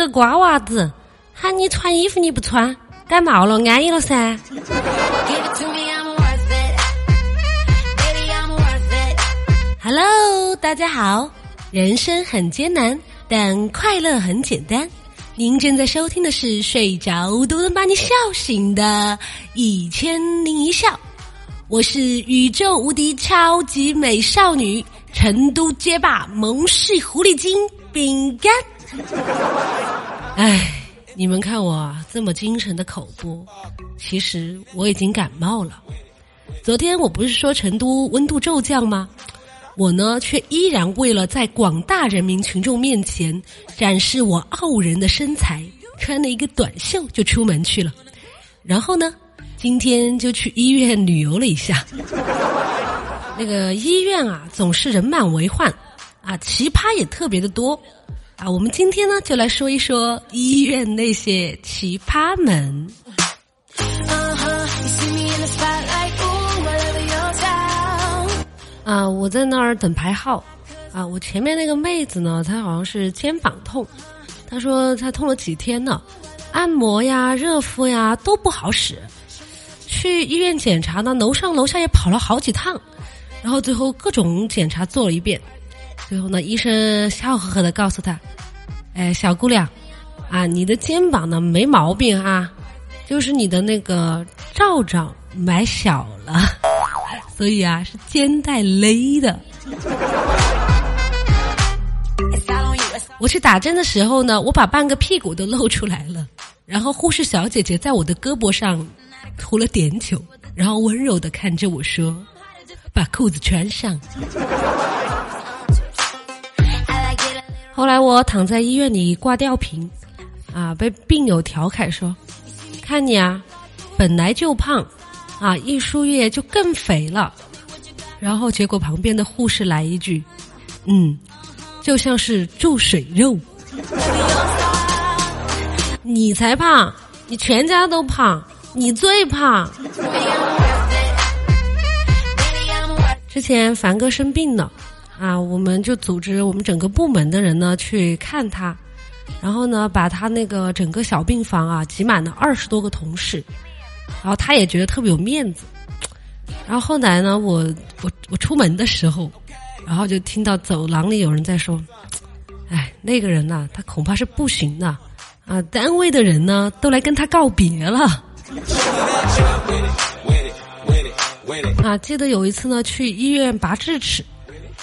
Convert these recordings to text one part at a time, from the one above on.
个瓜娃子，喊你穿衣服你不穿，感冒了安逸了噻。Hello，大家好，人生很艰难，但快乐很简单。您正在收听的是睡着都能把你笑醒的《一千零一笑》，我是宇宙无敌超级美少女，成都街霸萌系狐狸精饼干。哎，你们看我这么精神的口播，其实我已经感冒了。昨天我不是说成都温度骤降吗？我呢，却依然为了在广大人民群众面前展示我傲人的身材，穿了一个短袖就出门去了。然后呢，今天就去医院旅游了一下。那个医院啊，总是人满为患，啊，奇葩也特别的多。啊，我们今天呢，就来说一说医院那些奇葩们。啊，我在那儿等排号，啊，我前面那个妹子呢，她好像是肩膀痛，她说她痛了几天呢，按摩呀、热敷呀都不好使，去医院检查呢，楼上楼下也跑了好几趟，然后最后各种检查做了一遍，最后呢，医生笑呵呵的告诉她，哎，小姑娘，啊，你的肩膀呢没毛病啊，就是你的那个罩罩买小了。所以啊，是肩带勒的。我去打针的时候呢，我把半个屁股都露出来了。然后护士小姐姐在我的胳膊上涂了碘酒，然后温柔的看着我说：“把裤子穿上。”后来我躺在医院里挂吊瓶，啊，被病友调侃说：“看你啊，本来就胖。”啊，一输液就更肥了，然后结果旁边的护士来一句：“嗯，就像是注水肉。”你才胖，你全家都胖，你最胖。之前凡哥生病了，啊，我们就组织我们整个部门的人呢去看他，然后呢把他那个整个小病房啊挤满了二十多个同事。然后他也觉得特别有面子，然后后来呢，我我我出门的时候，然后就听到走廊里有人在说：“哎，那个人呐，他恐怕是不行的啊！单位的人呢，都来跟他告别了。”啊，记得有一次呢，去医院拔智齿，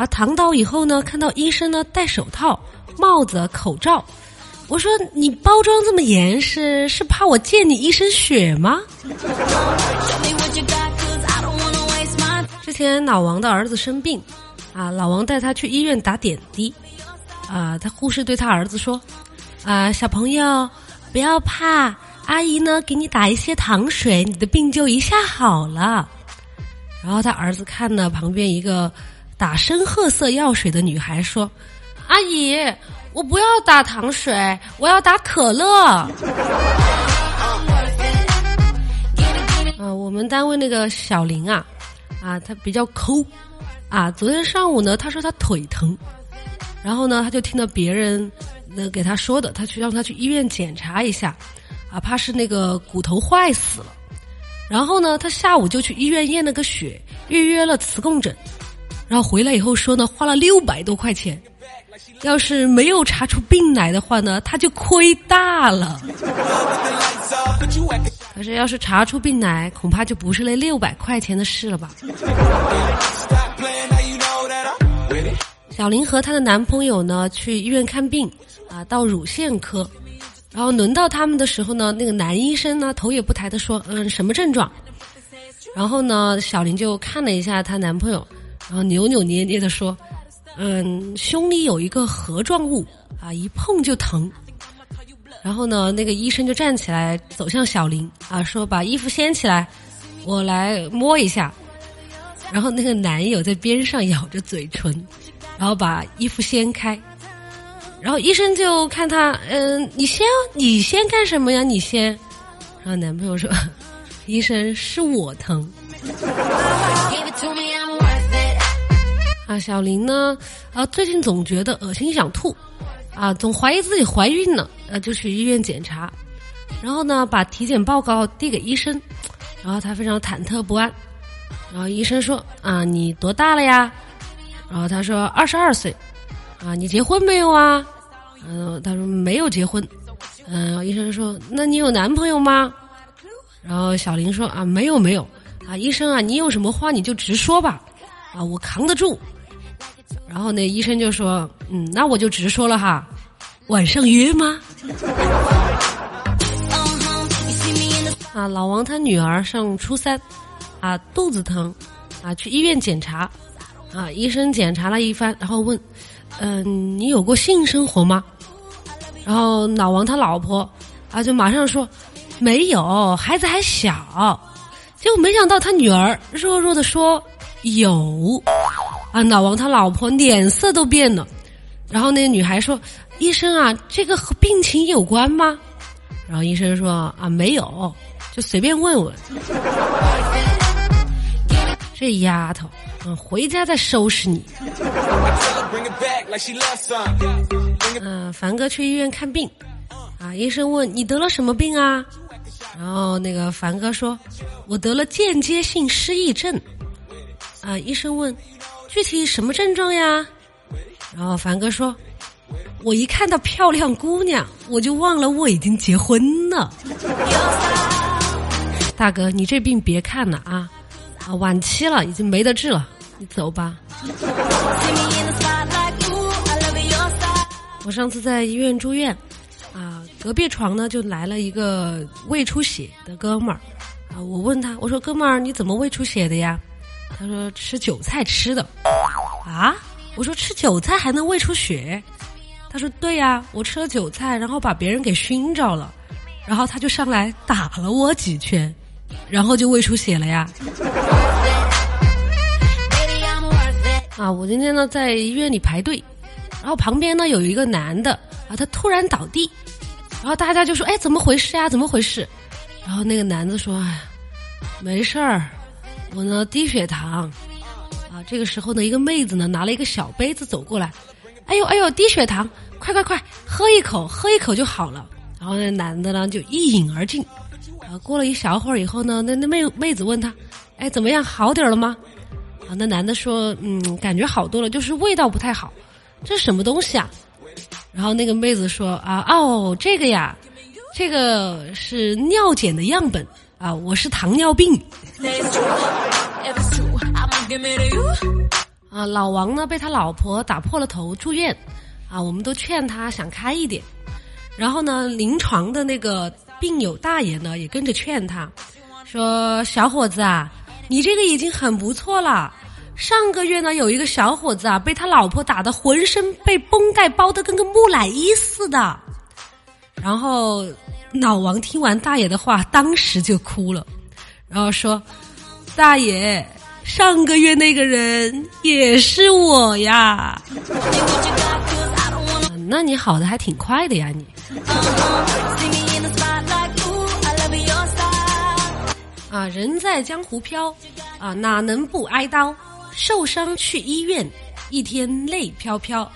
啊，躺倒以后呢，看到医生呢戴手套、帽子、口罩。我说你包装这么严实，是怕我溅你一身血吗？之前老王的儿子生病，啊，老王带他去医院打点滴，啊，他护士对他儿子说，啊，小朋友不要怕，阿姨呢给你打一些糖水，你的病就一下好了。然后他儿子看了旁边一个打深褐色药水的女孩说，阿姨。我不要打糖水，我要打可乐。啊，我们单位那个小林啊，啊，他比较抠，啊，昨天上午呢，他说他腿疼，然后呢，他就听到别人那给他说的，他去让他去医院检查一下，啊，怕是那个骨头坏死了。然后呢，他下午就去医院验了个血，预约了磁共振，然后回来以后说呢，花了六百多块钱。要是没有查出病来的话呢，他就亏大了。可是要是查出病来，恐怕就不是那六百块钱的事了吧？小林和她的男朋友呢去医院看病啊，到乳腺科，然后轮到他们的时候呢，那个男医生呢头也不抬的说：“嗯，什么症状？”然后呢，小林就看了一下她男朋友，然后扭扭捏捏的说。嗯，胸里有一个盒状物啊，一碰就疼。然后呢，那个医生就站起来走向小林啊，说：“把衣服掀起来，我来摸一下。”然后那个男友在边上咬着嘴唇，然后把衣服掀开。然后医生就看他，嗯，你先，你先干什么呀？你先。然后男朋友说：“ 医生是我疼。”啊，小林呢？啊，最近总觉得恶心想吐，啊，总怀疑自己怀孕了，呃，就去医院检查，然后呢，把体检报告递给医生，然后他非常忐忑不安，然后医生说啊，你多大了呀？然后他说二十二岁，啊，你结婚没有啊？嗯，他说没有结婚，嗯，医生说那你有男朋友吗？然后小林说啊，没有没有，啊，医生啊，你有什么话你就直说吧，啊，我扛得住。然后那医生就说，嗯，那我就直说了哈，晚上约吗？啊，老王他女儿上初三，啊，肚子疼，啊，去医院检查，啊，医生检查了一番，然后问，嗯，你有过性生活吗？然后老王他老婆，啊，就马上说。没有，孩子还小，结果没想到他女儿弱弱的说有，啊，老王他老婆脸色都变了，然后那个女孩说：“医生啊，这个和病情有关吗？”然后医生说：“啊，没有，就随便问问。”这丫头，嗯，回家再收拾你。嗯，凡哥去医院看病，啊，医生问你得了什么病啊？然后那个凡哥说：“我得了间接性失忆症。”啊，医生问：“具体什么症状呀？”然后凡哥说：“我一看到漂亮姑娘，我就忘了我已经结婚了。”大哥，你这病别看了啊，啊，晚期了，已经没得治了，你走吧。我上次在医院住院。啊隔壁床呢，就来了一个胃出血的哥们儿，啊，我问他，我说哥们儿你怎么胃出血的呀？他说吃韭菜吃的，啊，我说吃韭菜还能胃出血？他说对呀，我吃了韭菜，然后把别人给熏着了，然后他就上来打了我几拳，然后就胃出血了呀。啊，我今天呢在医院里排队，然后旁边呢有一个男的，啊，他突然倒地。然后大家就说：“哎，怎么回事呀？怎么回事？”然后那个男的说：“哎，没事儿，我呢低血糖。”啊，这个时候呢，一个妹子呢拿了一个小杯子走过来，“哎呦哎呦，低血糖，快快快，喝一口，喝一口就好了。”然后那男的呢就一饮而尽。啊，过了一小会儿以后呢，那那妹妹子问他：“哎，怎么样，好点了吗？”啊，那男的说：“嗯，感觉好多了，就是味道不太好。这是什么东西啊？”然后那个妹子说啊哦这个呀，这个是尿检的样本啊，我是糖尿病。啊，老王呢被他老婆打破了头住院，啊，我们都劝他想开一点。然后呢，临床的那个病友大爷呢也跟着劝他，说小伙子啊，你这个已经很不错了。上个月呢，有一个小伙子啊，被他老婆打的浑身被绷带包的跟个木乃伊似的。然后老王听完大爷的话，当时就哭了，然后说：“大爷，上个月那个人也是我呀。”那你好的还挺快的呀，你。啊，人在江湖飘，啊，哪能不挨刀？受伤去医院，一天泪飘飘，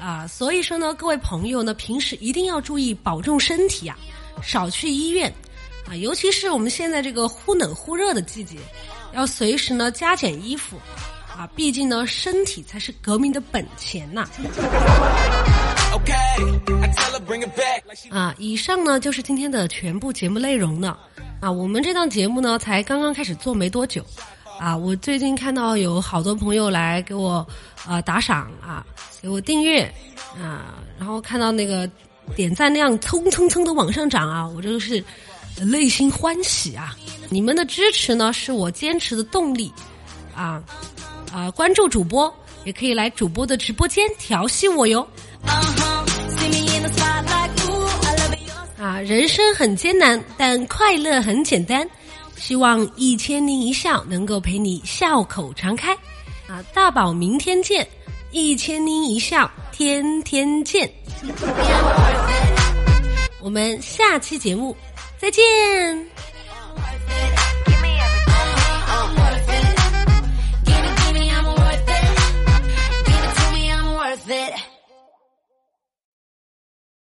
啊，所以说呢，各位朋友呢，平时一定要注意保重身体啊，少去医院，啊，尤其是我们现在这个忽冷忽热的季节，要随时呢加减衣服，啊，毕竟呢身体才是革命的本钱呐。啊，以上呢就是今天的全部节目内容了，啊，我们这档节目呢才刚刚开始做没多久。啊，我最近看到有好多朋友来给我，呃，打赏啊，给我订阅啊，然后看到那个点赞量蹭蹭蹭的往上涨啊，我这个是内心欢喜啊！你们的支持呢，是我坚持的动力啊啊！关注主播，也可以来主播的直播间调戏我哟！啊，人生很艰难，但快乐很简单。希望一千零一笑能够陪你笑口常开，啊，大宝明天见，一千零一笑天天见，我们下期节目再见。